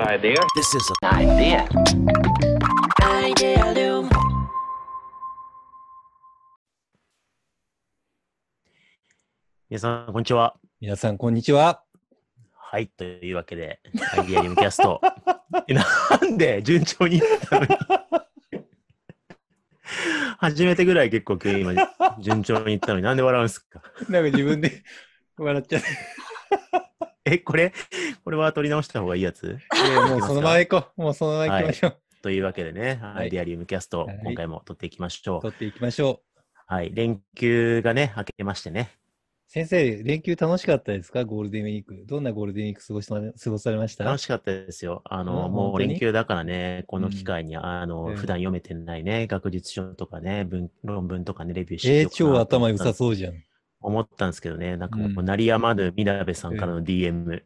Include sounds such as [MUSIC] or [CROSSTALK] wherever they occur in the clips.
Idea. This is an idea. Idealum. 皆さん、こんにちは。皆さん、こんにちは。はい、というわけで、アイディアリムキャスト。[LAUGHS] えなんで順調にいったのに [LAUGHS] 初めてぐらい結構今日今順調にいったのになんで笑うんですか？なんか自分で笑っちゃって。え、これ、これは取り直した方がいいやつ？もうそのまま行こう。もうそのまま行きましょう。というわけでね、いアイディアリムキャスト、はい今回も取っていきましょう。取っていきましょう。はい、連休がね、明けましてね。先生、連休楽しかったですか？ゴールデンウィーク。どんなゴールデンウィーク過ごし過ごされました？楽しかったですよ。あの、うんもう連休だからね、この機会に、あの、うん普段読めてないね、学術書とかね、文論文とかね、レビューしてえー、超頭良さそうじゃん。思ったんですけどね、なんかもう、うん鳴りやまぬみなべさんからの DM。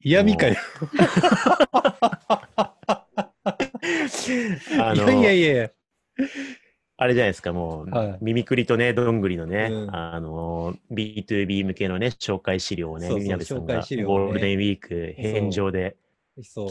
嫌味かよ。あの、いやいやいや。あれじゃないですか、もう、はい耳くりとね、どんぐりのね、うんあの、B2B 向けのね、紹介資料をね、みなべさん紹がゴールデンウィーク返上で。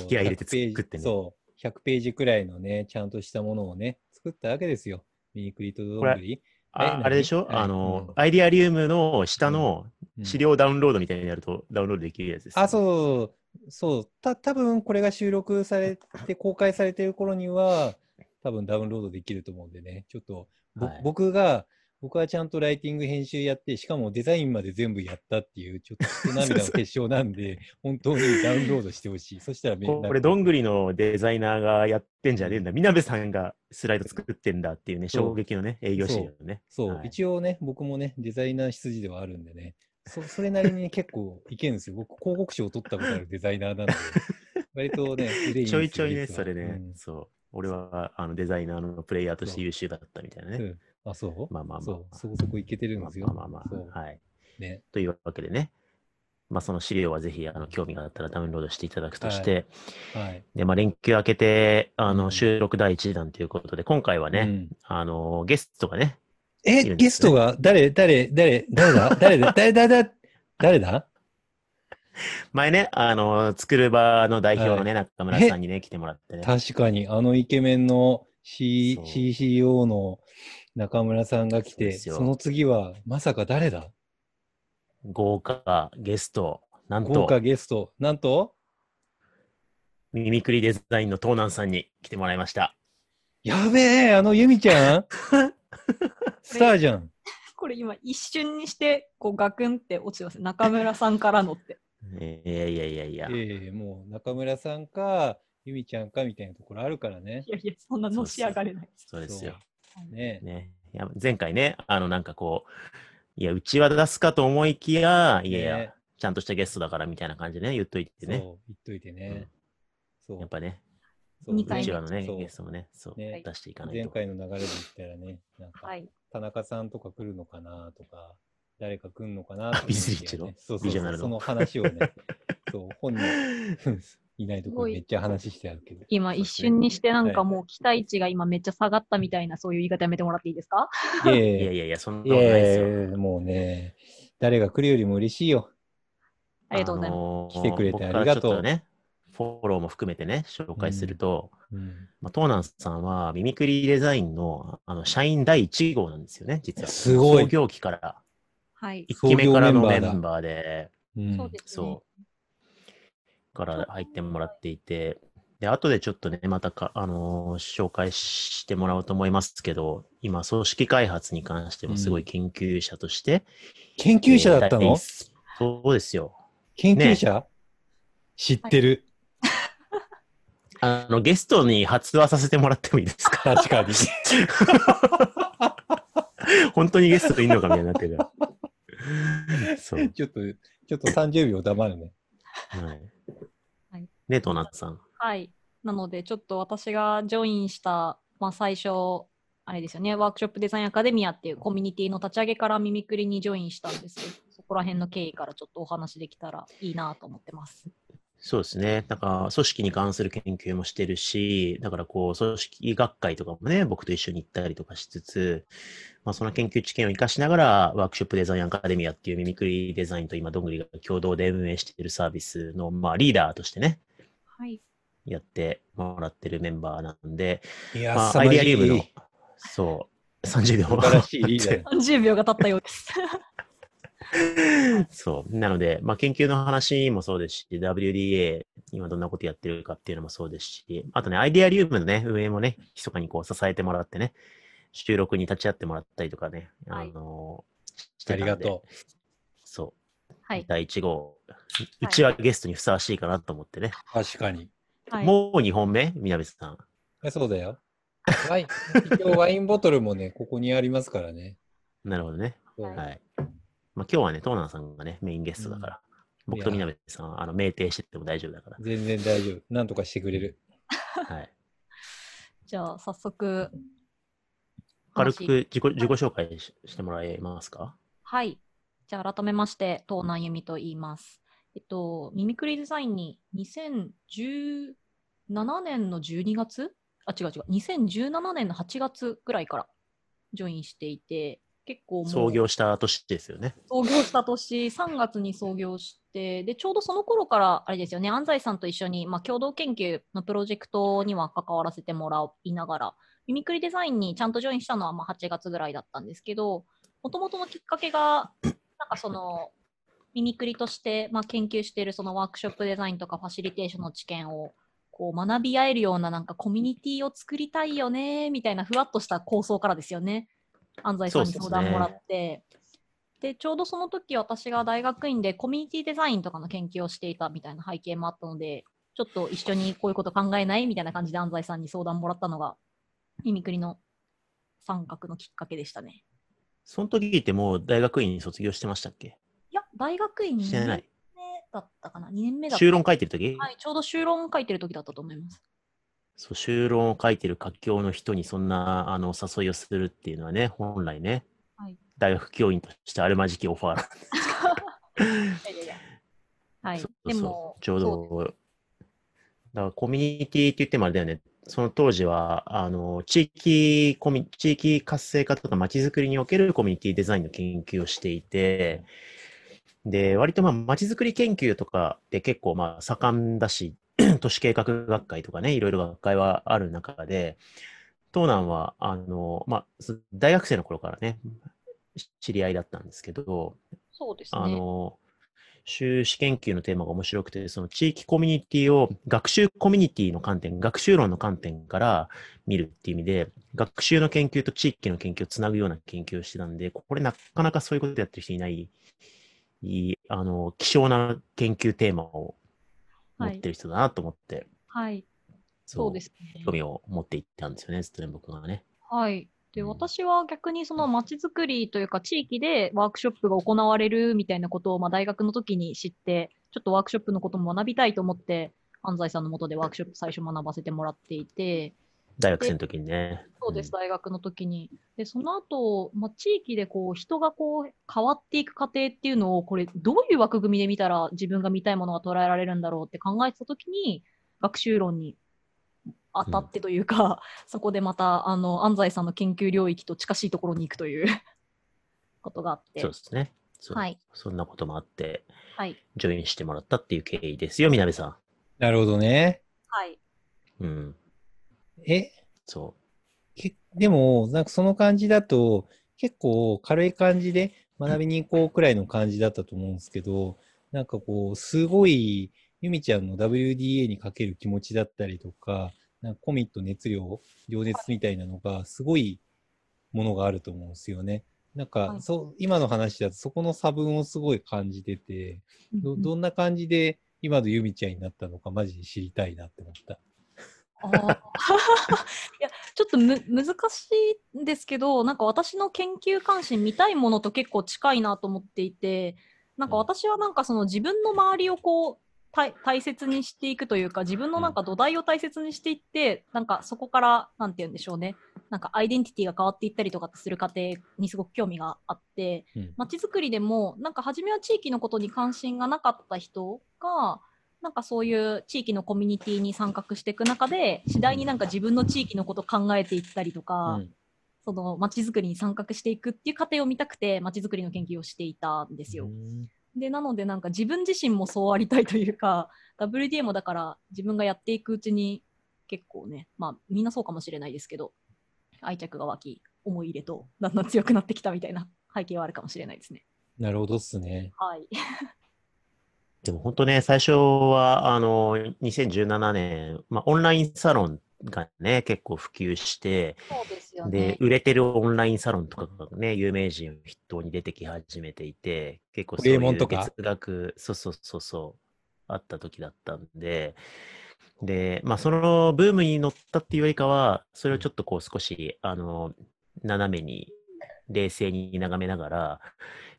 気合い入れて100ページ作ってねそう。100ページくらいのね、ちゃんとしたものをね、作ったわけですよ。ミニクリとどんぐり。あえあれでしょ、何？あの、うん。アイディアリウムの下のうん。資料ダウンロードみたいにやるとダウンロードできるやつです、あ、そう、そう。た、多分これが収録されて、公開されてる頃には、多分ダウンロードできると思うんでね。ちょっと、ぼはい。僕が、僕はちゃんとライティング編集やって、しかもデザインまで全部やったっていう、ちょっと [LAUGHS] 少涙の結晶なんで、本当にダウンロードしてほしい。そしたらこれ、どんぐりのデザイナーがやってんじゃねえんだ。みなべさんがスライド作ってんだっていうね、衝撃のね、営業資料ね。そう、はい一応ね、僕もね、デザイナー羊ではあるんでね、そそれなりにね [LAUGHS] 結構いけるんですよ。僕、広告賞を取ったことあるデザイナーなんで、[LAUGHS] 割とね、腕いちょいちょいね、それね、うんそう。俺はあのデザイナーのプレイヤーとして優秀だったみたいなね。うんあ、そう？まあまあまあ。そう、そこそこいけてるんですよ。まあまあまあ。はい。ね。というわけでね、まあその資料はぜひあの興味があったらダウンロードしていただくとして、はい。で、まあ連休明けて、あうん。の収録第一弾ということで、今回はね、うん。あのゲストがね、え、ね。ゲストが？誰、誰、誰、誰だ？誰だ？[LAUGHS] 誰だ？誰だ？誰だ？前ね、あの、作る場の代表のね、中村さんにね、来てもらってね。確かに、あのイケメンの C CCO の中村さんが来て、その次は、まさか誰だ？豪華ゲスト、なんと、豪華ゲスト。なんと、ミミクリデザインの東南さんに来てもらいました。やべえ、あのユミちゃん [LAUGHS] スターじゃん。これ今一瞬にしてこうガクンって落ちてます中村さんからのって。えーいやいやいやいや。ええもう中村さんか、ユミちゃんかみたいなところあるからねい。やいや、そんなのし上がれない。そうですよ。ね。ね。いや前回ね、あのなんかこう、いや、うちは出すかと思いきや、いやいや、ね。ちゃんとしたゲストだからみたいな感じでね、言っといてそう、ね。言っといてね。そう。やっぱね、そう。ちわのね、ゲストもね、そう、ね。出していかない前と。回の流れで言ったらね、なんか、はい。田中さんとか来るのかなとか、誰か来るのかなとか、ビズリッチの？そうそうそう、ビジョナルの。その話をね、そう、本人 [LAUGHS] いないところでめっちゃ話してあるけど。今一瞬にしてなんかはいもう期待値が今めっちゃ下がったみたいなそういう言い方やめてもらっていいですか？いやいいやや [LAUGHS] いやいや、そんいなことないですよ。もうね、誰が来るよりも嬉しいよ。ありがとうございます。のー来てくれてありがとうね、フォローも含めてね、紹介すると、うん、まあ、トーナンさんはミミクリデザインのあの社員第1号なんですよね、実は。すごい創業期から、はい。1期目からのメ創業メンバーで、うんそうですね。そう、から入ってもらっていて、で、後でちょっとね、またか、あのー紹介してもらおうと思いますけど、今、組織開発に関してもすごい研究者として、研究者だったの、えーそうですよ。研究者、知ってる。あの、ゲストに発話させてもらってもいいですか？確かに。[LAUGHS] 本当にゲストいんのかみたいになってる。[LAUGHS] そう。ちょっと、ちょっと30秒黙るね。はい。はいね、トーナッツさん。はい。なので、ちょっと私がジョインした、まあ、最初、あれですよね、ワークショップデザインアカデミアっていうコミュニティの立ち上げからミミクリにジョインしたんですけど、そこら辺の経緯からちょっとお話できたらいいなと思ってます。そうですね。だから、組織に関する研究もしてるし、だからこう、組織学会とかもね、僕と一緒に行ったりとかしつつ、まあ、その研究知見を活かしながら、ワークショップデザインアカデミアっていうミミクリデザインと今、どんぐりが共同で運営しているサービスの、まあ、リーダーとしてね、はい。やってもらってるメンバーなんで、いやまあ、アイデアリウムのそう、30秒素晴らしいリーダーだ。[LAUGHS] 30秒が経ったようです。[LAUGHS] そう。なので、まあ、研究の話もそうですし、WDA、今どんなことやってるかっていうのもそうですし、あとね、アイデアリウムのね、運営もね、密かにこう支えてもらってね、収録に立ち会ってもらったりとかね、あはいのしてあたんでりがとそう。はい。第1号、うちはゲストにふさわしいかなと思ってね。う。確かに。はい、もう2本目？みなべさん。あそうだよ。ワイン、一応ワインボトルもね、[LAUGHS] ここにありますからね。なるほどね。はい。まあ、今日はね、トーナーさんがね、メインゲストだから、僕とみなべさんは、あの、酩酊してても大丈夫だから。全然大丈夫。なんとかしてくれる。はい。[LAUGHS] じゃあ、早速。軽話く自己自己紹介ししてもらえますか？はい。じゃあ、改めまして、東南由美と言います。えっと、ミミクリデザインに2017年の12月？あ、違う違う。2017年の8月ぐらいからジョインしていて、結構創業した年ですよね。創業した年、3月に創業して、で、ちょうどその頃から、あれですよね、安西さんと一緒に、まあ、共同研究のプロジェクトには関わらせてもらいながら、ミミクリデザインにちゃんとジョインしたのはまあ8月ぐらいだったんですけど、もともとのきっかけが、なんかその、ミミクリとして、まあ、研究しているそのワークショップデザインとかファシリテーションの知見をこう学び合えるようななんかコミュニティを作りたいよねみたいなふわっとした構想からですよね。安西さんに相談もらって。で、ちょうどその時私が大学院でコミュニティデザインとかの研究をしていたみたいな背景もあったので、ちょっと一緒にこういうこと考えない？みたいな感じで安西さんに相談もらったのが、ミミクリの参画のきっかけでしたね。その時ってもう大学院に卒業してましたっけ？いや、大学院2年目。だったかな ?2 年目だった。修論書いてる時、はい、ちょうど修論書いてる時だったと思います。そう、修論を書いてる活況の人にそんなあの誘いをするっていうのはね、本来ね、はい大学教員としてあるまじきオファーなんいやいやいやはいそう。でそうも、ちょうど、だからコミュニティって言ってもあれだよね、その当時は、あの、地域コミ、地域活性化とか街づくりにおけるコミュニティデザインの研究をしていて、で、割とまあ街づくり研究とかって結構まあ盛んだし、[CLEARS THROAT] 都市計画学会とかね、いろいろ学会はある中で、東南は、あの、まあ、す大学生の頃からね、知り合いだったんですけど、そうですね。あの、修士研究のテーマが面白くて、その地域コミュニティを学習コミュニティの観点、学習論の観点から見るっていう意味で、学習の研究と地域の研究をつなぐような研究をしてたんで、これなかなかそういうことやってる人いない、いいあの、希少な研究テーマを持ってる人だなと思って、はい。そうですね。興味を持っていったんですよね、ずっとね、僕がね。はい。で、うん私は逆にその街づくりというか地域でワークショップが行われるみたいなことをまあ大学の時に知って、ちょっとワークショップのことも学びたいと思って、安西さんのもとでワークショップ最初学ばせてもらっていて、大学生の時にね。そうです、ん大学の時に。で、その後、まあ、地域でこう人がこう変わっていく過程っていうのを、これどういう枠組みで見たら自分が見たいものが捉えられるんだろうって考えてた時に、学習論に当たってというか、[LAUGHS] そこでまたあの安西さんの研究領域と近しいところに行くという [LAUGHS] ことがあって。そうですね。はい。そんなこともあって、はい。ジョインしてもらったっていう経緯ですよ、みなべさん。なるほどね。はい。うん。え、そけでも、なんかその感じだと、結構軽い感じで学びに行こうくらいの感じだったと思うんですけど、なんかこう、すごい、ゆみちゃんの WDA にかける気持ちだったりとか、なんかコミット熱量、情熱みたいなのが、すごいものがあると思うんですよね。なんか、はい。そう、今の話だとそこの差分をすごい感じてて、ど、どんな感じで今のゆみちゃんになったのか、マジで知りたいなって思った。あー。[LAUGHS] いやちょっとむ難しいんですけどなんか私の研究関心見たいものと結構近いなと思っていてなんかうん。私はなんかその自分の周りをこう大大切にしていくというか自分のなんか土台を大切にしていってなんかそこからなんて言うんでしょうね。なんかアイデンティティが変わっていったりとかする過程にすごく興味があってうん。まちづくりでもなんか初めは地域のことに関心がなかった人がなんかそういう地域のコミュニティに参画していく中で、次第になんか自分の地域のことを考えていったりとか、うん。その街づくりに参画していくっていう過程を見たくて、街づくりの研究をしていたんですよ。で、なのでなんか自分自身もそうありたいというか、[LAUGHS] WDA もだから自分がやっていくうちに結構ね、まあみんなそうかもしれないですけど、愛着が湧き、思い入れとだんだん強くなってきたみたいな背景はあるかもしれないですね。なるほどっすね。はい。でも本当ね、最初は、あの、2017年、まあ、オンラインサロンがね、結構普及して、そうですよでね、。売れてるオンラインサロンとかがね、有名人を筆頭に出てき始めていて、結構ホそういうリエモンとか？月額、そうそうそうそう、あった時だったんで、で、まあそのブームに乗ったっていうよりかは、それをちょっとこう少し、あの、斜めに、冷静に眺めながら、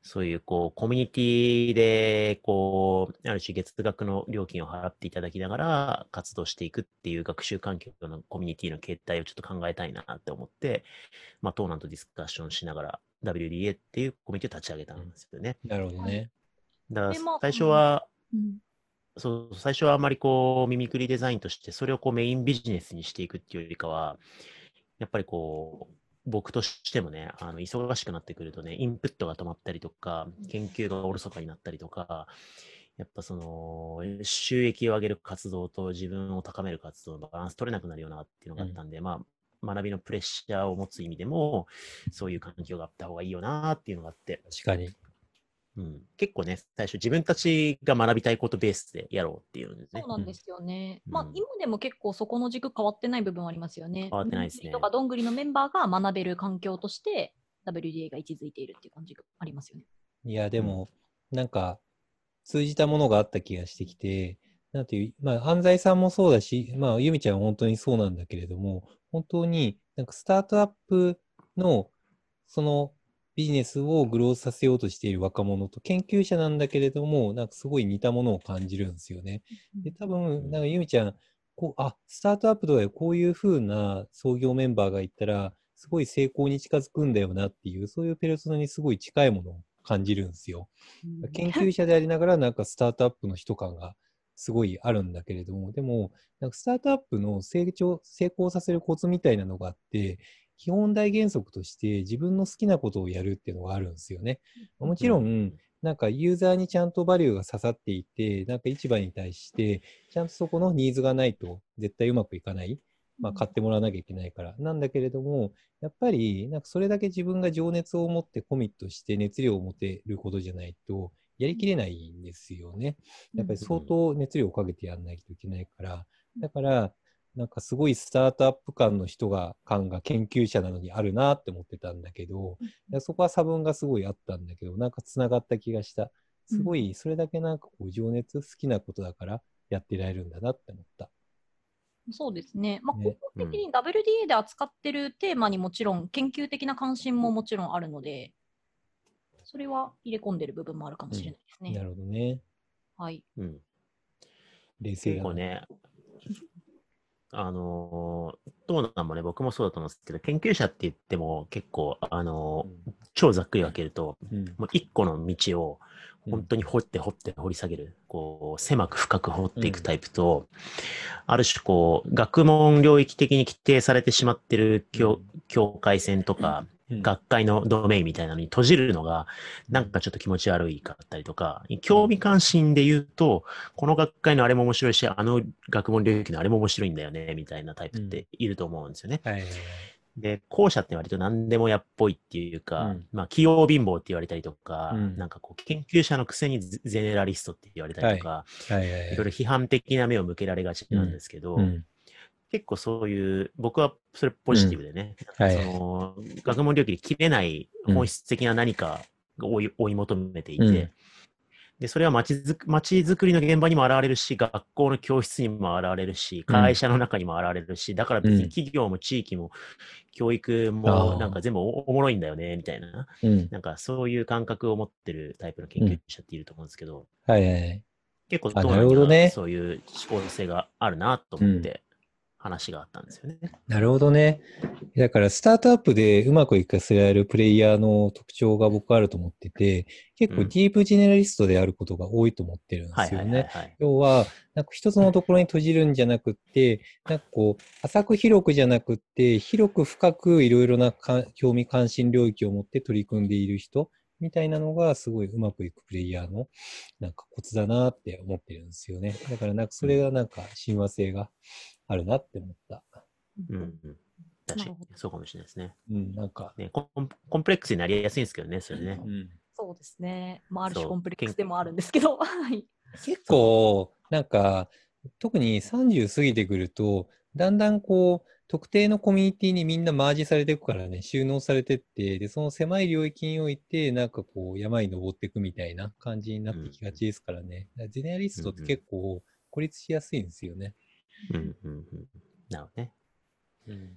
そういうこう、コミュニティで、こう、ある種月額の料金を払っていただきながら活動していくっていう学習環境のコミュニティの形態をちょっと考えたいなって思って、まあ、トーナンとディスカッションしながら WDA っていうコミュニティを立ち上げたんですよね。なるほどね。だから最初は、うんそう、最初はあまりこう、ミミクリデザインとして、それをこうメインビジネスにしていくっていうよりかは、やっぱりこう、僕としてもね、あの、忙しくなってくるとね、インプットが止まったりとか、研究がおろそかになったりとか、やっぱその、収益を上げる活動と自分を高める活動のバランス取れなくなるよなっていうのがあったんで、まあ、学びのプレッシャーを持つ意味でも、そういう環境があった方がいいよなっていうのがあって、確かに。うん、結構ね、最初自分たちが学びたいことベースでやろうっていうんですね。そうなんですよね。うんうんまあ今でも結構そこの軸変わってない部分はありますよね。変わってないですねとかどんぐりのメンバーが学べる環境として WDA が位置づいているっていう感じがありますよね。いや、でも、なんか、通じたものがあった気がしてきて、なんていう、まあ、犯罪さんもそうだし、まあ、ゆみちゃんは本当にそうなんだけれども、本当になんかスタートアップの、そのビジネスをグロースさせようとしている若者と研究者なんだけれども、なんかすごい似たものを感じるんですよね。で、多分、なんかゆみちゃん、こう、あ、スタートアップとかこういう風な創業メンバーがいたら、すごい成功に近づくんだよなっていう、そういうペルソナにすごい近いものを感じるんですよ。うん研究者でありながら、なんかスタートアップの人感がすごいあるんだけれども、でも、なんかスタートアップの成長、成功させるコツみたいなのがあって、基本大原則として自分の好きなことをやるっていうのがあるんですよね。もちろん、なんかユーザーにちゃんとバリューが刺さっていて、なんか市場に対して、ちゃんとそこのニーズがないと絶対うまくいかない。まあ、買ってもらわなきゃいけないから。なんだけれども、やっぱり、なんかそれだけ自分が情熱を持ってコミットして熱量を持てることじゃないと、やりきれないんですよね。やっぱり相当熱量をかけてやらないといけないから。だから、なんかすごいスタートアップ感の人が、感が研究者なのにあるなって思ってたんだけど、いやそこは差分がすごいあったんだけど、なんか繋がった気がした。すごい、それだけなんかこう情熱、好きなことだからやってられるんだなって思った。そうですね。まあ、ね根本的に WDA で扱ってるテーマにもちろん研究的な関心ももちろんあるので、それは入れ込んでる部分もあるかもしれないですね。なるほどね。はい。うん。冷静だな結構ね、あのー、どうなんもね、僕もそうだと思うんですけど、研究者って言っても結構、あのー超ざっくり分けると、うん。もう一個の道をうん。本当に掘って掘って掘り下げる、こう、狭く深く掘っていくタイプと、ある種こう、学問領域的に規定されてしまってる境境界線とか、うん学会のドメインみたいなのに閉じるのが、なんかちょっと気持ち悪いかったりとか、興味関心で言うと、この学会のあれも面白いし、あの学問領域のあれも面白いんだよね、みたいなタイプっていると思うんですよね。はいはいはい。で、後者って割と何でもやっぽいっていうか、うん。まあ、器用貧乏って言われたりとか、うん。なんかこう、研究者のくせにゼゼネラリストって言われたりとか、はい。はいはいい。ろいろ批判的な目を向けられがちなんですけど、うん。結構そういう、僕はそれポジティブでね、はい。その学問領域で切れない本質的な何かが追い追い求めていて、うん。で、それは街づく街づくりの現場にも現れるし、学校の教室にも現れるし、会社の中にも現れるし、だから別に企業も地域も教育もなんか全部おおもろいんだよね、みたいな、うん。なんかそういう感覚を持ってるタイプの研究者っていると思うんですけど、はいはいはい。結構あどうなんそういう思考性があるなと思って、話があったんですよね。なるほどね。だから、スタートアップでうまくいかせられるプレイヤーの特徴が僕あると思ってて、結構うんディープジェネラリストであることが多いと思ってるんですよね。要は、なんか一つのところに閉じるんじゃなくって、なんかこう、浅く広くじゃなくって、広く深くいろいろなか興味関心領域を持って取り組んでいる人みたいなのがすごいうまくいくプレイヤーのなんかコツだなって思ってるんですよね。だからなんかそれがなんか親和性があるなって思った。うんうん。確かにそうかもしれないですね。うん、なんか、ねコンコンプレックスになりやすいんですけどね、それね。うん、そうですね。まあ、ある種コンプレックスでもあるんですけど、はい。結構、なんか、特に30過ぎてくると、だんだんこう、特定のコミュニティにみんなマージされていくからね、収納されてって、で、その狭い領域において、なんかこう、山に登っていくみたいな感じになってきがちですからね。だからジェネラリストって結構孤立しやすいんですよね。うんうんうん。なるほどね。うん。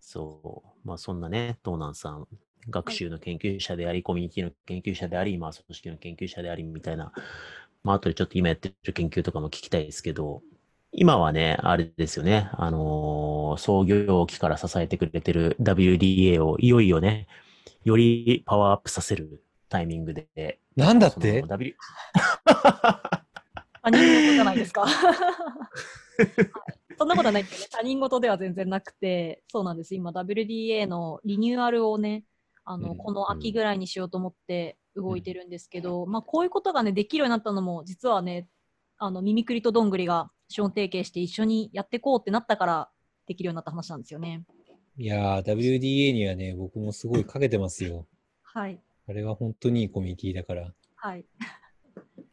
そう。まあそんなね、東南さん、学習の研究者であり、コミュニティの研究者であり、まあ組織の研究者でありみたいな、まあ後でちょっと今やってる研究とかも聞きたいですけど、今はね、あれですよね、あのー創業期から支えてくれてる WDA をいよいよね、よりパワーアップさせるタイミングで、なんだって？その W 他人事じゃないですか。はいそんなことはないけどね、他人事では全然なくて、そうなんです。今、WDA のリニューアルをね、あの、うんこの秋ぐらいにしようと思って動いてるんですけど、まあ、こういうことがね、できるようになったのも、実はね、あの、ミミクリとどんぐりが資本提携して一緒にやっていこうってなったから、できるようになった話なんですよね。いやー、WDA にはね、僕もすごいかけてますよ。はい。あれは本当にいいコミュニティだから。はい。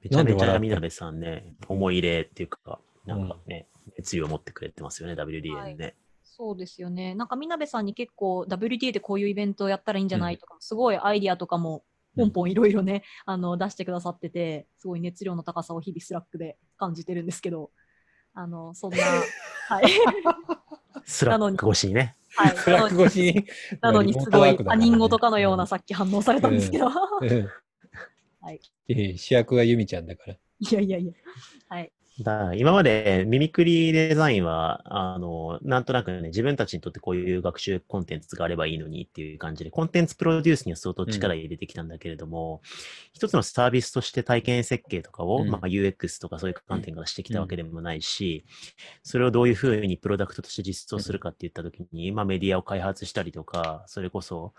めちゃめちゃみなべさんね、思い入れっていうか、なんかね、熱意を持ってくれてますよね、WDA にね。そうですよね。なんか、みなべさんに結構 WDA でこういうイベントをやったらいいんじゃないとか、すごいアイディアとかも、ポンポンいろいろね、[LAUGHS] あの、出してくださってて、すごい熱量の高さを日々 Slack で感じてるんですけど、あの、そんな、[LAUGHS] はい。 Slack 越しにね。はい。フラッグ越しに。なのに、すごい他人事かのようなさ。さっき反応されたんですけど、うん [LAUGHS] はい。ええ主役がユミちゃんだから。いやいやいや。はい。だ今までミミクリデザインは、あの、なんとなくね、自分たちにとってこういう学習コンテンツがあればいいのにっていう感じで、コンテンツプロデュースには相当力入れてきたんだけれども、一つのサービスとして体験設計とかを、うん。まあ、UX とかそういう観点からしてきたわけでもないし、それをどういうふうにプロダクトとして実装するかって言ったときに、まあ、メディアを開発したりとか、それこそ、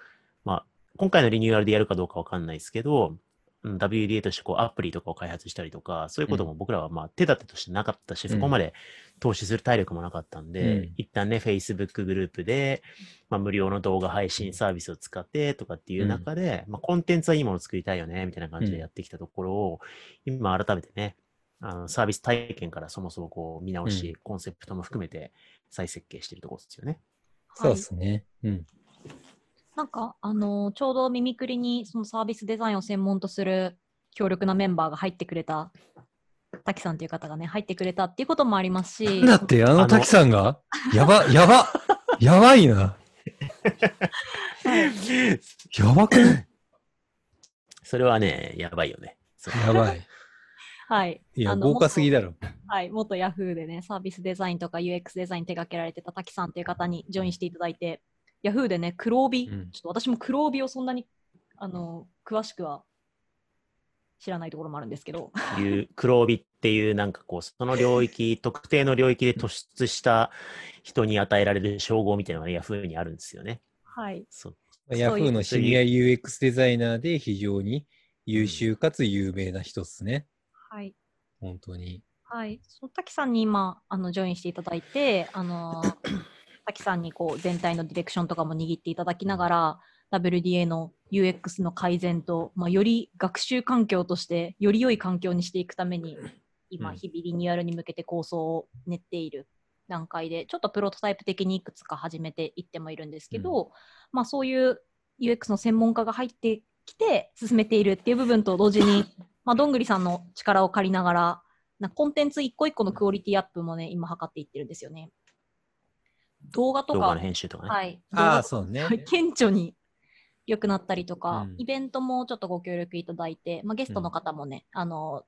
まあ、今回のリニューアルでやるかどうかわかんないですけど、うん WDA としてこうアプリとかを開発したりとか、そういうことも僕らはまあ手立てとしてなかったし、うんそこまで投資する体力もなかったんで、うん一旦ね、Facebook グループで、まあ、無料の動画配信サービスを使ってとかっていう中で、まあ、コンテンツはいいものを作りたいよね、みたいな感じでやってきたところを、今改めてね、あのサービス体験からそもそもこう見直し、うんコンセプトも含めて再設計しているところですよね。そうはいですね。うん。なんか、あのちょうどミミクリにそのサービスデザインを専門とする強力なメンバーが入ってくれた、滝さんという方がね、入ってくれたっていうこともありますし、だって、ああのの滝さんが？やば、やば、やばいな。やばくねそれはね、やばいよね。やばい。はい。いや、豪華すぎだろ。はい、元 Yahoo でね、サービスデザインとか UX デザイン手掛けられてた滝さんという方にジョインしていただいて、Yahoo でね、黒帯、うんちょっと私も黒帯をそんなにあの詳しくは知らないところもあるんですけど、いう黒帯っていうなんかこう、その領域、特定の領域で突出した人に与えられる称号みたいなのがヤフーにあるんですよね。はい。そう。ヤフーのシニア UX デザイナーで非常に優秀かつ有名な人っすね。はい。本当に。はい。その滝さんに今、あの、ジョインしていただいて、あの、滝さんにこう、全体のディレクションとかも握っていただきながら、WDA の UX の改善と、まあ、より学習環境として、より良い環境にしていくために、[LAUGHS] 今、うん日々リニューアルに向けて構想を練っている段階で、ちょっとプロトタイプ的にいくつか始めていってもいるんですけど、まあ、そういう UX の専門家が入ってきて進めているっていう部分と同時に、[LAUGHS] まあ、どんぐりさんの力を借りながら、なコンテンツ一個一個のクオリティアップもね、今測っていってるんですよね。動画とか、動画の編集とかね。はい。ああ、動そうね。画 [LAUGHS] 顕著に良くなったりとか、うんイベントもちょっとご協力いただいて、まあ、ゲストの方もね、あの、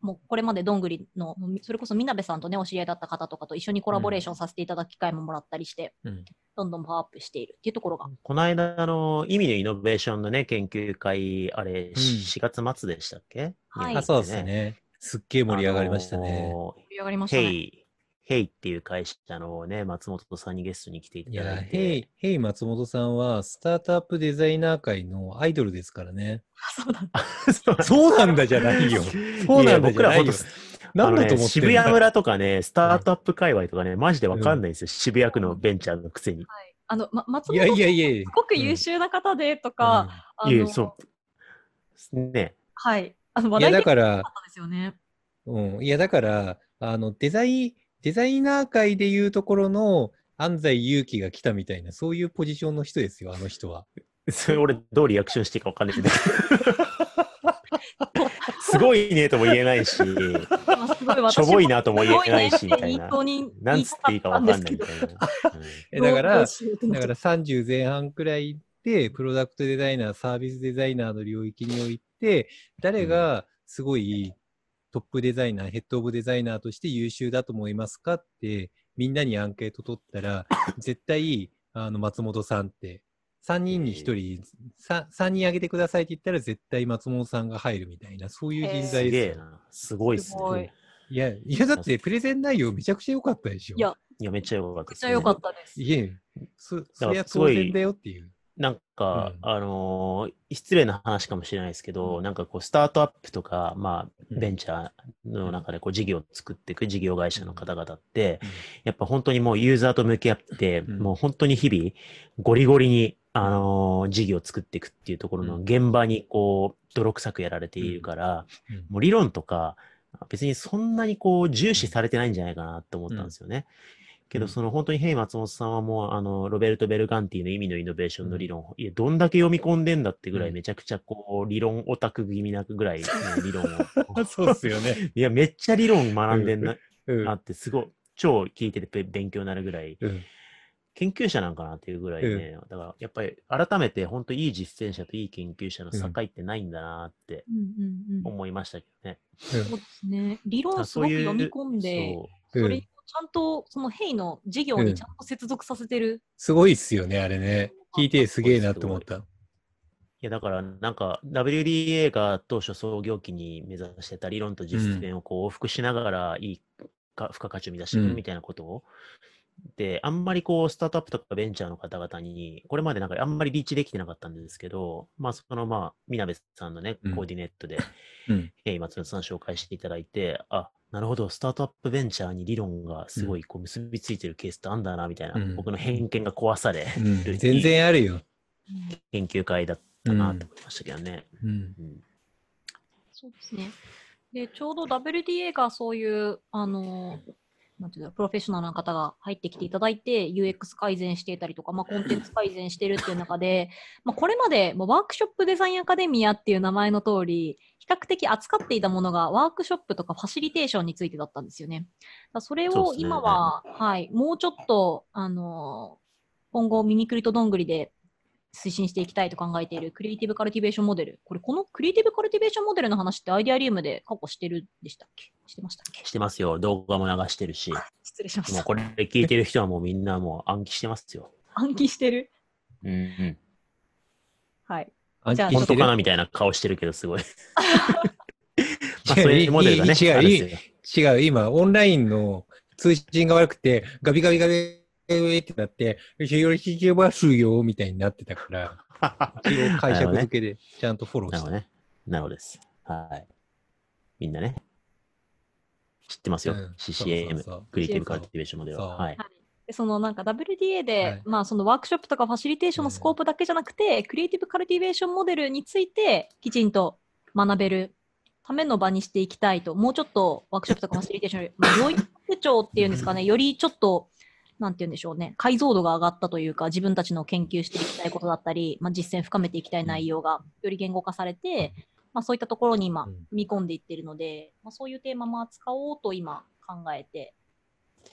もうこれまでどんぐりの、それこそみなべさんとね、お知り合いだった方とかと一緒にコラボレーションさせていただく機会ももらったりして、うんどんどんパワーアップしているっていうところが。この間、あの、意味のイノベーションのね、研究会、あれ、ん4月末でしたっけ？はいあ、そうです。ね。すっげえ盛り上がりましたね。盛り上がりましたね。 hey、っていう会社のね、松本さんにゲストに来ていいや、ただいて。 hey、hey 松本さんは、スタートアップデザイナー界のアイドルですからね。そうだ。そう [LAUGHS] そうなんだじゃないよ。[LAUGHS] そうなんだじゃないよ。なんだと思って渋谷村とかね、スタートアップ界隈とかね、マジでわかんないんですよ。渋谷区のベンチャーのくせに。はい、あの、ま、松いや本さんいやいやいやすごく優秀な方でとか、あのいやそう。ね。はい。あのうんいや、話題だから良か、ったですよね。うん。いや、だから、あの、デザイン、デザイナー界でいうところの安西祐樹が来たみたいな、そういうポジションの人ですよ、あの人は。[LAUGHS] それ俺どうリアクションしていいかわかんないけど。[LAUGHS] すごいねとも言えないし、しょぼいなとも言えないし、みたいな。なんつっていいかわかんないみたいな。えだから、だから30前半くらいで、プロダクトデザイナー、サービスデザイナーの領域において、誰がすごいトップデザイナー、ヘッドオブデザイナーとして優秀だと思いますか？って、みんなにアンケート取ったら、[LAUGHS] 絶対、あの、松本さんって、3人に1人、さ3人挙げてくださいって言ったら、絶対松本さんが入るみたいな、そういう人す材ですえな。すごいっすすごいね。いや、いや、だってプレゼン内容めちゃくちゃ良かったでしょ。いや、いや、めっちゃ良かったです、ね。めっちゃ良かったです。いえ、そ、そりゃ当然だよっていう。なんか、うん。あのー失礼な話かもしれないですけど、なんかこう、スタートアップとか、まあ、うん。ベンチャーの中でこう、事業を作っていく事業会社の方々って、うん。やっぱ本当にもうユーザーと向き合って、うん。もう本当に日々、ゴリゴリに、あのー事業を作っていくっていうところのうん。現場にこう、泥臭くやられているから、うん。もう理論とか、別にそんなにこう、重視されてないんじゃないかなって思ったんですよね。けど、うん。その本当にヘイ松本さんはもう、あの、ロベルト・ベルガンティの意味のイノベーションの理論、いや、どんだけ読み込んでんだってぐらい、うん。めちゃくちゃこう、理論オタク気味なぐらいの理論を。[LAUGHS] そうっすよね。[LAUGHS] いや、めっちゃ理論学んでんな、うん。あって、すごい、超聞いててべ勉強になるぐらい、うん。研究者なんかなっていうぐらいね、だからやっぱり改めて本当いい実践者といい研究者の境ってないんだなって。思いましたけどね。そうですね。理論をすごく読み込んで、そう。それゃんと、そのヘイの事業にちゃんと接続させてる。すごいっすよね、あれね。聞いてすげえなって思った。いや、だから、なんか、WDA が当初創業期に目指してた理論と実践をこう往復しながら、いいか付加価値を生み出していうんくみたいなことを、で、あんまりこう、スタートアップとかベンチャーの方々に、これまでなんかあんまりリーチできてなかったんですけど、まあ、そのまあ、みなべさんのね、うんコーディネットで、うん。えー松本さん紹介していただいて、あ、なるほど、スタートアップベンチャーに理論がすごいこう結びついてるケースってあんだな、みたいな、うん僕の偏見が壊されうんる、全然あるよ。研究会だったなと思いましたけどね。うん。うんそうですね。で、ちょうど WDA がそういう、あの、なんていうの、プロフェッショナルな方が入ってきていただいて、UX 改善していたりとか、まあ、コンテンツ改善してるっていう中で、まあ、これまで、まあ、ワークショップデザインアカデミアっていう名前の通り、比較的扱っていたものがワークショップとかファシリテーションについてだったんですよね。だそれをそうですね今は、はい、もうちょっと、あの、今後、ミミクリとどんぐりで推進していきたいと考えているクリエイティブカルティベーションモデル。これ、このクリエイティブカルティベーションモデルの話ってアイデアリウムで過去してるでしたっけ？してましたっけ？してますよ。動画も流してるし。失礼しました。もうこれ聞いてる人はもうみんなもう暗記してますよ。暗記してる？うんうん。はい。暗じゃあ本当かなみたいな顔してるけど、すごい。[LAUGHS] まあ、違うそういうモデルがね、違う違う、今、オンラインの通信が悪くて、ガビガビガビってなって、よろしくますよ、みたいになってたから、[LAUGHS] 一応解釈付けでちゃんとフォローして。なるほどね。なるほどです。はい。みんなね。知ってますよ。うん CCM そうそうそうクリエイティブカルティベーションモデルは。そうはい。でそのなんか WDA で、はいまあそのワークショップとかファシリテーションのスコープだけじゃなくて、クリエイティブカルティベーションモデルについてきちんと学べるための場にしていきたいと、もうちょっとワークショップとかファシリテーションより、まあ、領域手帳っていうんですかね、よりちょっと、なんて言うんでしょうね、解像度が上がったというか、自分たちの研究していきたいことだったり、まあ、実践深めていきたい内容がより言語化されて、まあ、そういったところに今うん、踏み込んでいってるので、まあ、そういうテーマも扱おうと今考えて、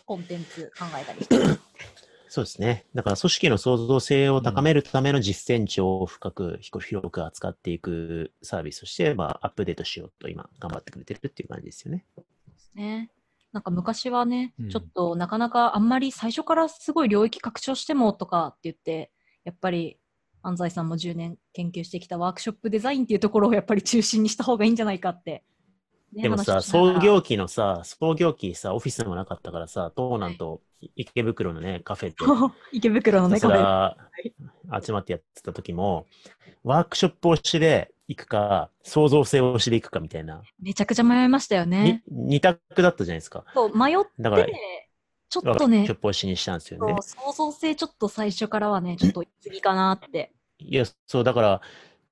コンテンツ考えたりして。[COUGHS] そうですね。だから組織の創造性を高めるための実践値を深く、広く扱っていくサービスとして、まあ、アップデートしようと今、頑張ってくれてるっていう感じですよね。ですね。なんか昔はね、うんちょっとなかなかあんまり最初からすごい領域拡張してもとかって言って、やっぱり安西さんも10年研究してきたワークショップデザインっていうところをやっぱり中心にした方がいいんじゃないかって。ねでもさ、創業期のさ、創業期さ、オフィスもなかったからさ、東南と池袋のね、カフェって、[LAUGHS] 池袋のね、カフェ。集まってやってた時も、ワークショップをしで行くか、創造性をしで行くかみたいな、めちゃくちゃ迷いましたよにね。二択だったじゃないですか。そう、迷って、だから、ちょっとねワークショッ、プをしにしたんですよね。創造性ちょっと最初からはね、ちょっと次かなって。いや、そう、だから、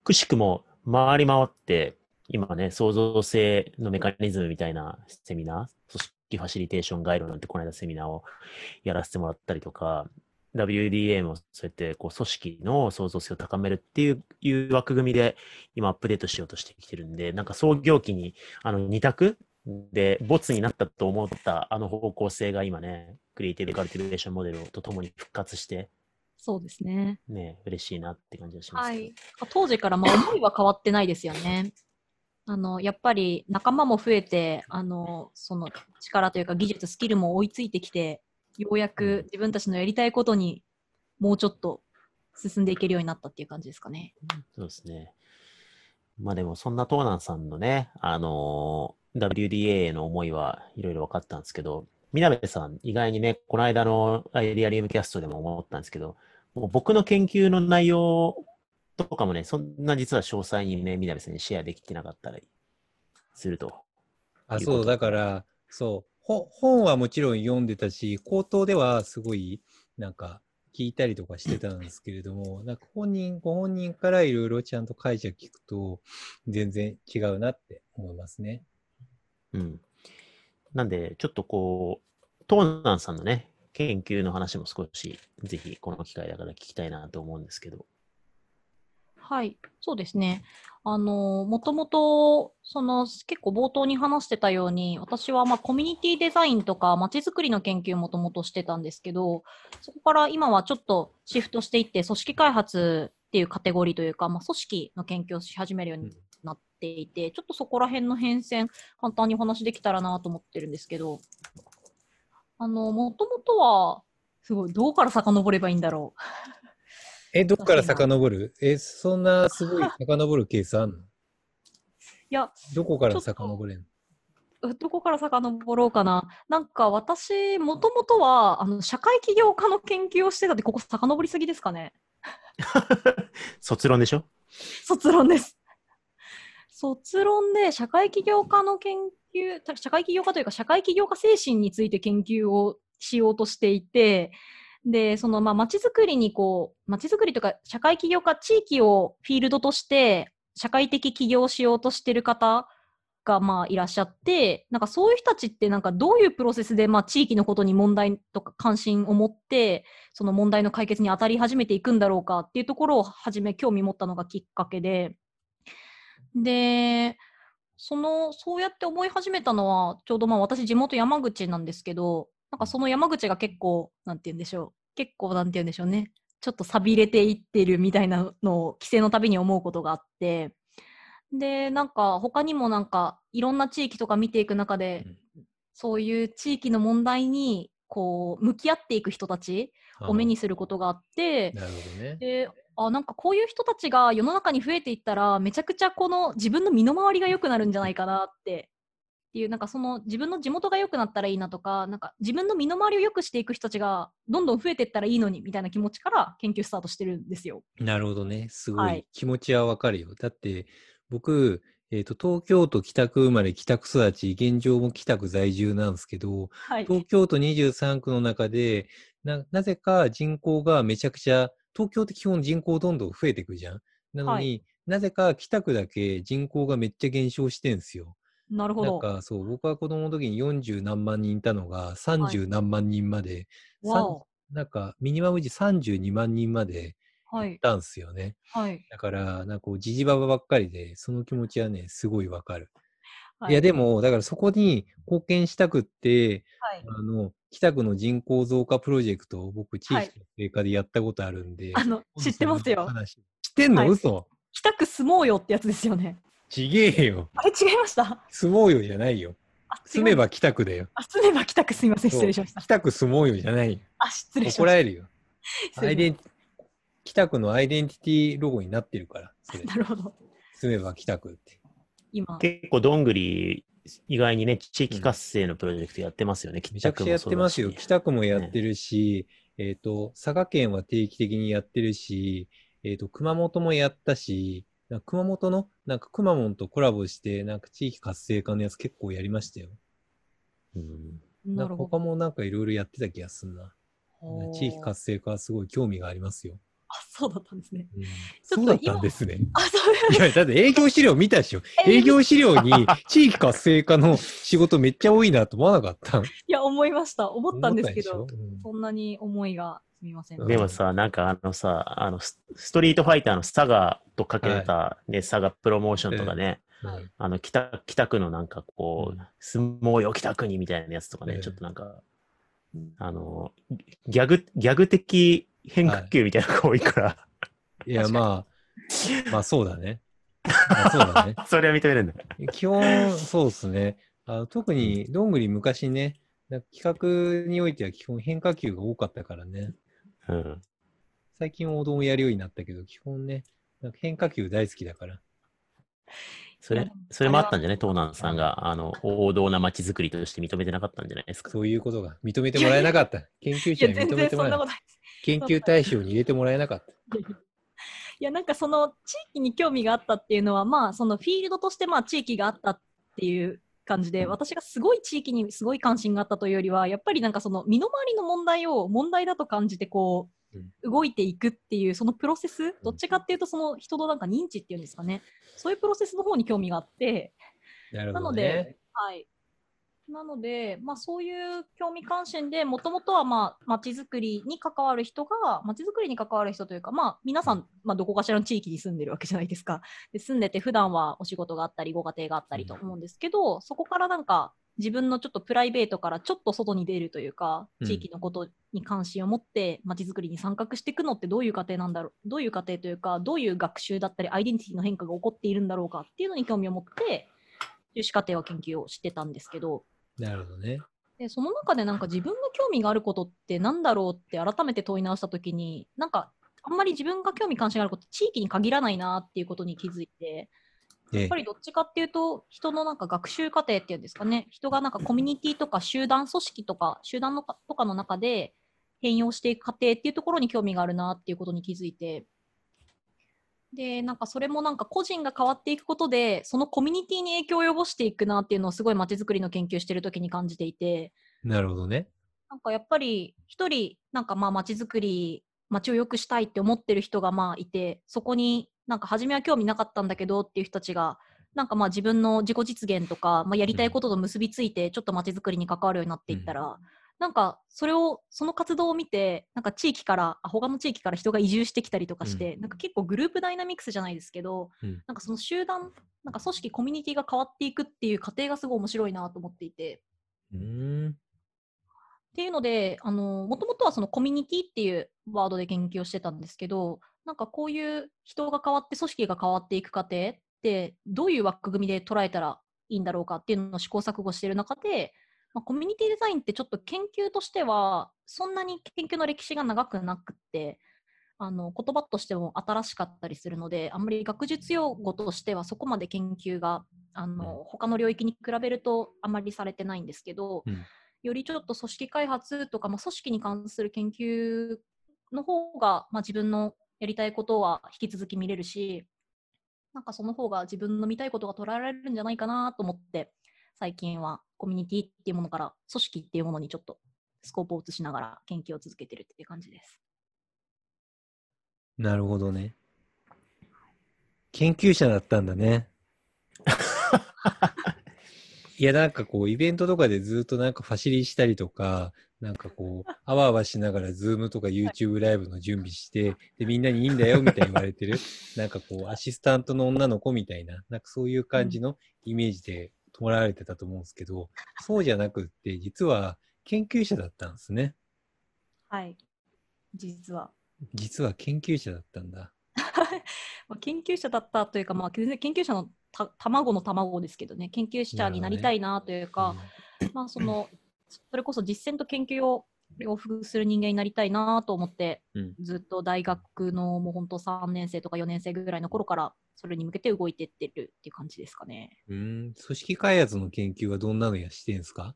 くしくも回り回って、今ね、創造性のメカニズムみたいなセミナー、組織ファシリテーションガイドなんてこの間セミナーをやらせてもらったりとか、WDA もそうやってこう組織の創造性を高めるっていういう枠組みで今アップデートしようとしてきてるんで、なんか創業期にあの二択でボツになったと思ったあの方向性が今ね、クリエイティブカルティベーションモデルとともに復活して、そうですね。ね、嬉しいなって感じがします。はい。当時からまあ思いは変わってないですよね。あの、やっぱり仲間も増えて、あの、その力というか技術、スキルも追いついてきて、ようやく自分たちのやりたいことにもうちょっと進んでいけるようになったっていう感じですかね。そうですね。まあでも、そんな東南さんのね、あのー WDA への思いはいろいろ分かったんですけど、みなべさん、意外にね、この間のアイデアリウムキャストでも思ったんですけど、もう僕の研究の内容とかもね、そんな実は詳細にね、みなべさんにシェアできてなかったりすると。あ、そう、だから、そう、ほ本はもちろん読んでたし、口頭ではすごい、なんか、聞いたりとかしてたんですけれども、[LAUGHS] なんか本人、ご本人からいろいろちゃんと解釈聞くと、全然違うなって思いますね。うん。なんで、ちょっとこう、東南さんのね、研究の話も少し、ぜひこの機会だから聞きたいなと思うんですけど。はい、そうですね。あの、もともと、その、結構冒頭に話してたように、私は、まあ、コミュニティデザインとか、まちづくりの研究をもともとしてたんですけど、そこから今はちょっとシフトしていって、組織開発っていうカテゴリーというか、まあ、組織の研究をし始めるようになっていて、ちょっとそこら辺の変遷、簡単にお話できたらなと思ってるんですけど、あの、もともとは、すごい、どこから遡ればいいんだろう。え、どっから遡る？え、そんなすごい遡るケースあんの？いや、どこから遡れんの？うどこから遡ろうかな？なんか私、もともとはあの社会起業家の研究をしてたって、ここ遡りすぎですかね。[LAUGHS] 卒論でしょ？卒論です。卒論で社会起業家の研究、た社会起業家というか社会起業家精神について研究をしようとしていて、で、そのまあ街づくりにこう、街づくりとか社会起業家、地域をフィールドとして社会的起業しようとしてる方がまあいらっしゃって、なんかそういう人たちってなんかどういうプロセスでまあ地域のことに問題とか関心を持って、その問題の解決に当たり始めていくんだろうかっていうところをはじめ興味持ったのがきっかけで、で、その、そうやって思い始めたのは、ちょうどまあ私地元山口なんですけど、なんかその山口が結構、なんて言うんでしょう。結構なんて言うんでしょうね。ちょっと錆びれていってるみたいなのを規制のたびに思うことがあって、で、なんか他にもなんかいろんな地域とか見ていく中で、そういう地域の問題にこう向き合っていく人たちを目にすることがあって、なるほどね。であなんかこういう人たちが世の中に増えていったらめちゃくちゃこの自分の身の回りが良くなるんじゃないかなってっていうなんかその自分の地元が良くなったらいいなとかなんか自分の身の回りを良くしていく人たちがどんどん増えていったらいいのにみたいな気持ちから研究スタートしてるんですよ。なるほどね。すごはいい気持ちはわかるよ。だって、僕、えっ、と、東京都北区生まれ、北区育ち、現状も北区在住なんですけど、はい、東京都23区の中で、な、なぜか人口がめちゃくちゃ、東京って基本人口どんどん増えてくじゃん。なのに、はなぜか北区だけ人口がめっちゃ減少してんすよ。なるほど。なんか、そう、僕は子供の時に40何万人いたのが30何万人まで、わおなんか、ミニマム時32万人まではい行っ。たんすよね。はい。だから、なんかこう、じじばばばっかりで、その気持ちはね、すごいわかる。はいいや、でも、だからそこに貢献したくって、はい。あの、北区の人口増加プロジェクトを僕、地はい域活性化でやったことあるんで。あの、知ってますよ。話知ってんの、はい嘘北区住もうよってやつですよね。ちげえよ。あれ違いました？住もうよじゃないよ。あ住め。ば北区だよ。あ、住めば北区すみません。失礼しました。北区住もうよじゃないよ。あ、失礼しまし怒られるよ。[LAUGHS] アイデン北区のアイデンティティロゴになってるから。なるほど。住めば北区って。今。結構どんぐり、意外にね、地域活性のプロジェクトやってますよね。めちゃくちゃやってますよ。北区もやってるし、えっ、と、佐賀県は定期的にやってるし、えっ、と、熊本もやったし、なんか熊本の、なんかくまモンとコラボして、なんか地域活性化のやつ結構やりましたよ。うんなんか他もなんかいろいろやってた気がすんな。地域活性化はすごい興味がありますよ。あ、そうだったんですね。うんとそうだったんですね。あ、そういや、だって営業資料見たでしょ。[LAUGHS] え営業資料に地域活性化の仕事めっちゃ多いなと思わなかった？いや、思いました。思ったんですけどうんそんなに思いがすみません。でもさ、なんかあのさ、あのスストリートファイターのサガとかけた、ね、サガプロモーションとかね、はいあの北北区のなんかこう、うん相撲よ北区にみたいなやつとかね、ええちょっとなんか、あの、ギャグ、ギャグ的変化球みたいなのが多いから、いや、まあ、まあそうだね。まあそうだね。[LAUGHS] それは認めるんだ。基本、そうですね。あの特に、どんぐり昔ね、企画においては基本変化球が多かったからね。うん。最近王道もやるようになったけど、基本ね、変化球大好きだから。それ、それもあったんじゃない？東南さんが、あの、王道な街づくりとして認めてなかったんじゃないですか？そういうことが認めてもらえなかった。[LAUGHS] 研究者に認めてもらえなかった。研究対象に入れてもらえなかった。[LAUGHS] いや、なんかその地域に興味があったっていうのは、まあ、そのフィールドとしてまあ地域があったっていう感じで、私がすごい地域にすごい関心があったというよりは、やっぱりなんかその身の回りの問題を問題だと感じてこう、動いていくっていうそのプロセス、どっちかっていうとその人のなんか認知っていうんですかね、そういうプロセスの方に興味があって、なるほどなのでね。、はい。なので、まあ、そういう興味関心で、もともとは、まあ、街づくりに関わる人が、街づくりに関わる人というか、まあ、皆さん、まあ、どこかしらの地域に住んでるわけじゃないですか。で住んでて、普段はお仕事があったり、ご家庭があったりと思うんですけど、そこからなんか、自分のちょっとプライベートからちょっと外に出るというか、うん地域のことに関心を持って、街づくりに参画していくのってどういう過程なんだろう、どういう過程というか、どういう学習だったり、アイデンティティの変化が起こっているんだろうかっていうのに興味を持って、修士課程は研究をしてたんですけど、なるほどね。でその中でなんか自分が興味があることってなんだろうって改めて問い直したときに、なんかあんまり自分が興味関心があること地域に限らないなっていうことに気づいて、えやっぱりどっちかっていうと、人のなんか学習過程っていうんですかね、人がなんかコミュニティとか集団組織とか、集団のかとかの中で変容していく過程っていうところに興味があるなっていうことに気づいて、で、なんかそれもなんか個人が変わっていくことで、そのコミュニティに影響を及ぼしていくなっていうのをすごい街づくりの研究してるときに感じていて、なるほどね。なんかやっぱり一人なんかまあ街づくり街を良くしたいって思ってる人がまあいてそこになんか初めは興味なかったんだけどっていう人たちがなんかまあ自分の自己実現とか、まあ、やりたいことと結びついてちょっと街づくりに関わるようになっていったら、なんかそれをその活動を見てなんか地域からあ他の地域から人が移住してきたりとかして、なんか結構グループダイナミクスじゃないですけど、うんなんかその集団なんか組織コミュニティが変わっていくっていう過程がすごい面白いなと思っていて。うーん。っていうので、あの、もともとはそのコミュニティっていうワードで研究をしてたんですけど、なんかこういう人が変わって組織が変わっていく過程って、どういう枠組みで捉えたらいいんだろうかっていうのを試行錯誤している中で、まあ、コミュニティデザインってちょっと研究としては、そんなに研究の歴史が長くなくって、あの言葉としても新しかったりするので、あんまり学術用語としてはそこまで研究があの他の領域に比べるとあまりされてないんですけど、うん。よりちょっと組織開発とか、まあ、組織に関する研究の方が、まあ、自分のやりたいことは引き続き見れるし、なんかその方が自分の見たいことが捉えられるんじゃないかなと思って、最近はコミュニティっていうものから組織っていうものにちょっとスコープを移しながら研究を続けてるっていう感じです。なるほどね。研究者だったんだね。[LAUGHS] いや、なんかこう、イベントとかでずっとなんかファシリしたりとか、なんかこう、あわあわしながら、 Zoom とか YouTube ライブの準備して、[LAUGHS] で、みんなにいいんだよ、みたいに言われてる。なんかこう、アシスタントの女の子みたいな、なんかそういう感じのイメージで捉えられてたと思うんですけど、そうじゃなくって、実は研究者だったんですね。はい。実は。実は研究者だったんだ。[LAUGHS] まあ研究者だったというか、まあ、全然研究者のた卵の卵ですけどね、研究者になりたいなというか、まあ、その、それこそ実践と研究を両方する人間になりたいなと思って、うんずっと大学のもう本当3年生とか4年生ぐらいの頃から、それに向けて動いてってるっていう感じですかね。うん。組織開発の研究はどんなのやしてんですか？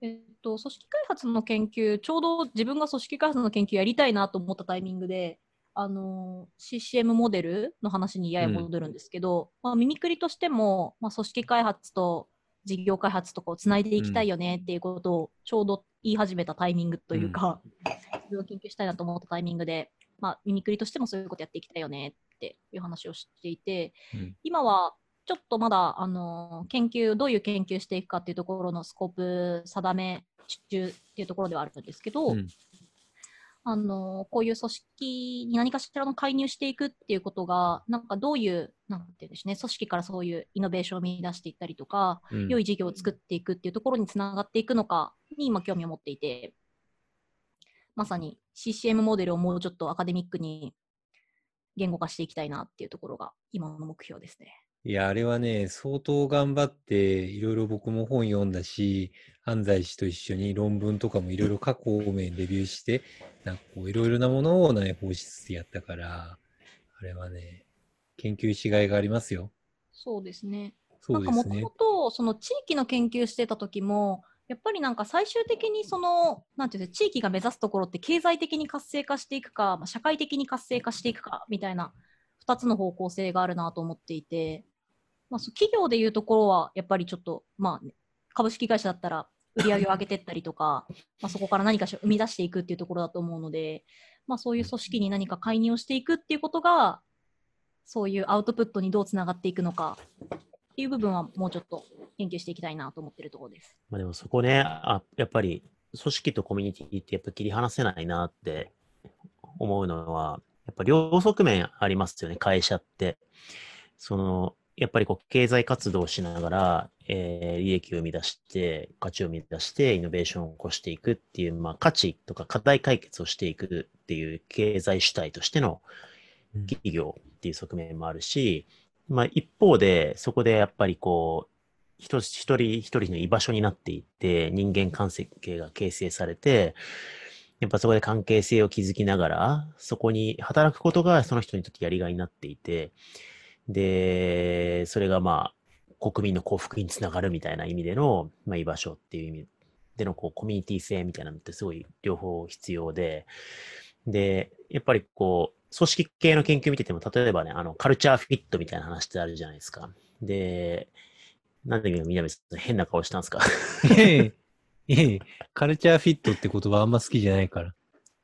えっと、組織開発の研究、ちょうど自分が組織開発の研究やりたいなと思ったタイミングで、あの CCM モデルの話にやや戻るんですけど、まあ、ミミクリとしても、まあ、組織開発と事業開発とかをつないでいきたいよねっていうことをちょうど言い始めたタイミングというか、自分を研究したいなと思ったタイミングで、まあ、ミミクリとしてもそういうことやっていきたいよねっていう話をしていて、うん。今はちょっとまだ、あの研究、どういう研究していくかっていうところのスコープ定め中っていうところではあるんですけど、うん。あのこういう組織に何かしらの介入していくっていうことが、なんかどういう、なんて言うんでしょうね、組織からそういうイノベーションを見出していったりとか、うん。良い事業を作っていくっていうところにつながっていくのかに今興味を持っていて、まさに CCM モデルをもうちょっとアカデミックに言語化していきたいなっていうところが今の目標ですね。いや、あれはね、相当頑張って、いろいろ僕も本読んだし、安西氏と一緒に論文とかもいろいろ過去面レビューして、なんかこういろいろなものを内包しつつやったから、あれはね、研究しがいがありますよ。そうですね。そうですねなんかもとも。とその地域の研究してた時もやっぱりなんか最終的にそのなんていう地域が目指すところって経済的に活性化していくか、まあ、社会的に活性化していくかみたいな2つの方向性があるなと思っていて、まあ、企業でいうところはやっぱりちょっと、まあね、株式会社だったら売り上げを上げていったりとか [LAUGHS] まあそこから何かしら生み出していくっていうところだと思うので、まあ、そういう組織に何か介入をしていくっていうことがそういうアウトプットにどうつながっていくのかっていう部分はもうちょっと研究していきたいなと思ってるところです。まあでもそこね、あやっぱり組織とコミュニティってやっぱ切り離せないなって思うのは、やっぱ両側面ありますよね、会社って。その、やっぱりこう経済活動をしながら、えー利益を生み出して、価値を生み出して、イノベーションを起こしていくっていう、まあ価値とか課題解決をしていくっていう経済主体としてのうん企業っていう側面もあるし、まあ一方で、そこでやっぱりこう、一人一人の居場所になっていって、人間関係が形成されて、やっぱそこで関係性を築きながら、そこに働くことがその人にとってやりがいになっていて、で、それがまあ、国民の幸福につながるみたいな意味での、まあ、居場所っていう意味でのこうコミュニティ性みたいなのってすごい両方必要で、で、やっぱりこう、組織系の研究見てても、例えばね、あの、カルチャーフィットみたいな話ってあるじゃないですか。で、なんで今、南さん変な顔したんですか？えカルチャーフィットって言葉あんま好きじゃないから。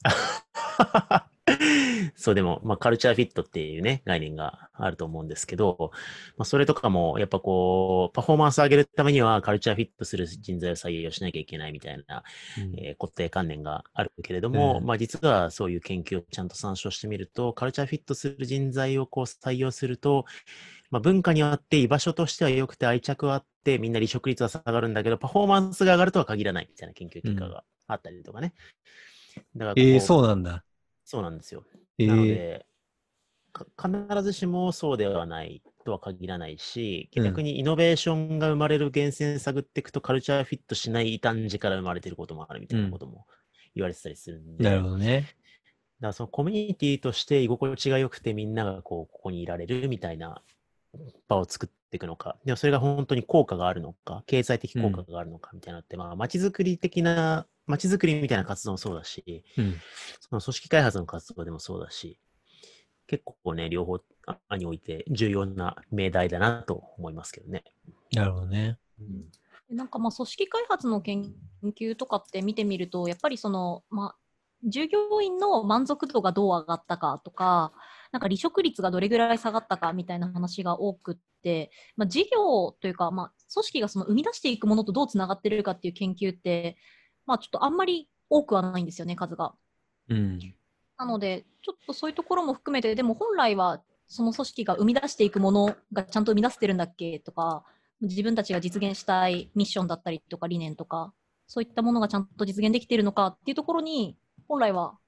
[LAUGHS] [LAUGHS] そう、でも、まあ、カルチャーフィットっていうね、概念があると思うんですけど、まあ、それとかも、やっぱこう、パフォーマンス上げるためには、カルチャーフィットする人材を採用しなきゃいけないみたいな、うんえー固定観念があるけれども、うんまあ、実はそういう研究をちゃんと参照してみると、カルチャーフィットする人材をこう採用すると、まあ、文化によって居場所としては良くて愛着はあって、みんな離職率は下がるんだけど、パフォーマンスが上がるとは限らないみたいな研究結果があったりとかね。だからえー、そうなんだ。そうなんですよ。えー、なので、か必ずしもそうではないとは限らないし、うん逆にイノベーションが生まれる源泉探っていくと、カルチャーフィットしない異端児から生まれてることもあるみたいなことも言われてたりするんで、なるだかほどね。らそのコミュニティとして居心地が良くてみんながこうここにいられるみたいな場を作っていくのか、でもそれが本当に効果があるのか、経済的効果があるのかみたいなのって、まあ街づくり的な、街づくりみたいな活動もそうだし、うん。その組織開発の活動でもそうだし、結構ね、両方あにおいて重要な命題だなと思いますけどね。なるほどね。うんでなんかまあ組織開発の研究とかって見てみると、やっぱりその、まあ、従業員の満足度がどう上がったかとか、なんか離職率がどれぐらい下がったかみたいな話が多くって、まあ、事業というか、まあ、組織がその生み出していくものとどうつながってるかっていう研究って、まあ、ちょっとあんまり多くはないんですよね、数が。うん。なので、ちょっとそういうところも含めて、でも本来はその組織が生み出していくものがちゃんと生み出せてるんだっけとか、自分たちが実現したいミッションだったりとか理念とか、そういったものがちゃんと実現できているのかっていうところに、本来は、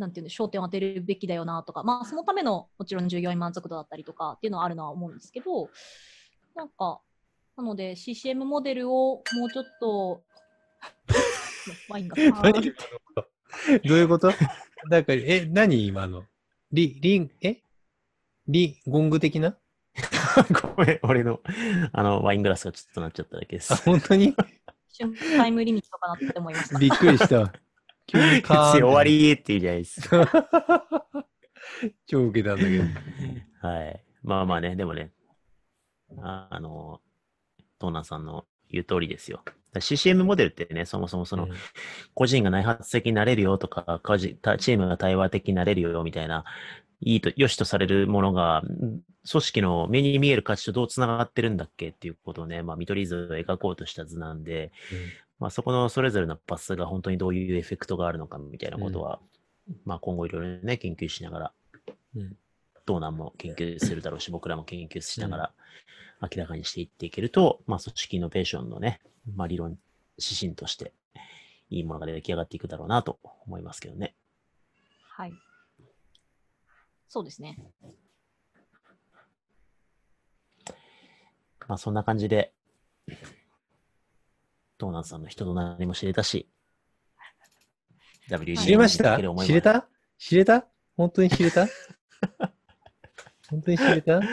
なんていうんで、焦点を当てるべきだよなとか、まあ、そのためのもちろん従業員満足度だったりとかっていうのはあるのは思うんですけど、なんか、なので CCM モデルをもうちょっと、[LAUGHS] ワインが [LAUGHS] どういうこと？なんか、え、何今の？リ、リン、え？リ、ゴング的な？[LAUGHS] ごめん、俺の、あの、ワイングラスがちょっとなっちゃっただけです。あ、。本当に？一瞬タイムリミットかなって思いました。びっくりした。急にカーン [LAUGHS] 終わりって言うじゃないですか。超受けたんだけど。はい。まあまあね、でもね、ああの、トーナーさんの言う通りですよ。CCM モデルってね、そもそもその、うん個人が内発的になれるよとか、チームが対話的になれるよみたいな、いいと、良しとされるものが、ん組織の目に見える価値とどうつながってるんだっけっていうことをね、まあ、見取り図を描こうとした図なんで、まあ、そこのそれぞれのパスが本当にどういうエフェクトがあるのかみたいなことは、まあ、今後いろいろね、研究しながら、うんドーナーも研究するだろうし、僕らも研究しながら明らかにしていっていけると、まあ、組織イノベーションのね、まあ、理論、指針として、いいものが出来上がっていくだろうなと思いますけどね。はい。そうですね。まあ、そんな感じで、ドーナツさんの人となりも知れたし、WD 知れました？知れた？知れた？本当に知れた？[LAUGHS] 本当に知れた？わか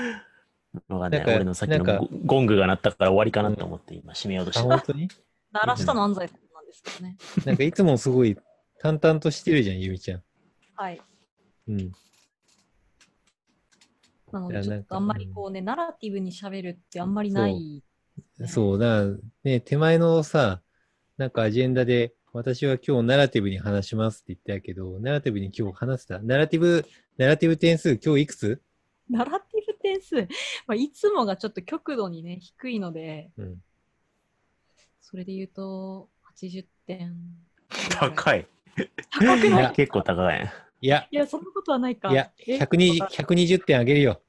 んない。なんか俺のさっきのゴゴングが鳴ったから終わりかなと思って今締めようとしあ、て本当に？鳴らしたの安西さんなんですけどね。なんかいつもすごい淡々としてるじゃん、ゆみちゃん。はい。うん。なので、ちょっとあんまりこうね、ナラティブに喋るってあんまりない。ねそう、だからね、手前のさ、なんかアジェンダで、私は今日ナラティブに話しますって言ったけど、ナラティブに今日話した。ナラティブ、ナラティブ点数今日いくつ？ナラティブ点数、[LAUGHS] まあ、いつもがちょっと極度にね、低いので、うん。それで言うと、80点。高い。高くない？結構高い。いや、いや、そんなことはないか。いや、え？120、120点あげるよ。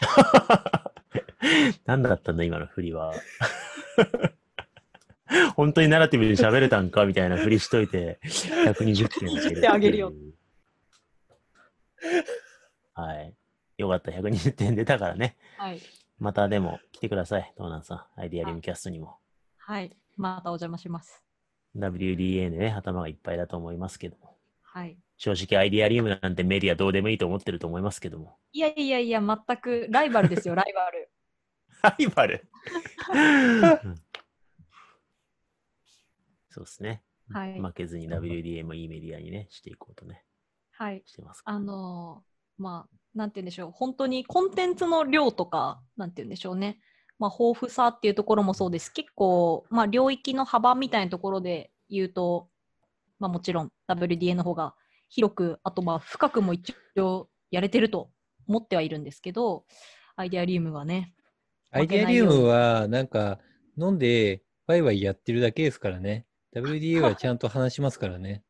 [LAUGHS] [LAUGHS] 何だったんだ、今の振りは。[LAUGHS] 本当にナラティブで喋れたんかみたいな振りしといて、120点120点あげるよ。はい。よかった、120点出たからね。はい。またでも来てください、トーナンさん。アイディアリムキャストにも。はい。またお邪魔します。WDA でね、頭がいっぱいだと思いますけども。はい。正直アイディアリウムなんてメディアどうでもいいと思ってると思いますけども。いやいやいや、全くライバルですよ、ライバル。ライバルうんそうですね。はい。負けずに WDA もいいメディアにね、していこうとね、はい。してますあのーまあ、なんて言うんでしょう、本当にコンテンツの量とか、なんて言うんでしょうね、まあ、豊富さっていうところもそうです。結構、まあ、領域の幅みたいなところで言うと、まあ、もちろん WDA の方が広く、あとまあ深くも一応やれてると思ってはいるんですけど、アイデアリウムはね、アイデアリウムは、なんか、飲んで、ワイワイやってるだけですからね。WDA はちゃんと話しますからね。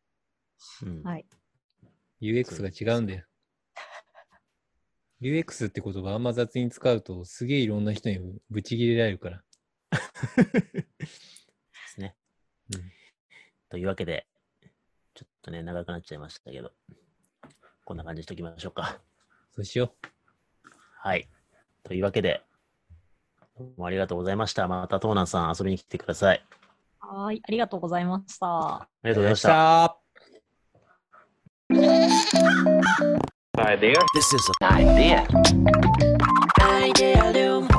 うんはい。UX が違うんだよ。UX って言葉あんま雑に使うと、すげえいろんな人にぶち切れられるから。ですね。うんというわけで、ちょっとね、長くなっちゃいましたけど、こんな感じにしときましょうか。そうしよはい。というわけで、ありがとうございました。またトーナンさん遊びに来てください。はい、ありがとうございました。ありう。がとうございました。idea. This is an idea. Idea Loom.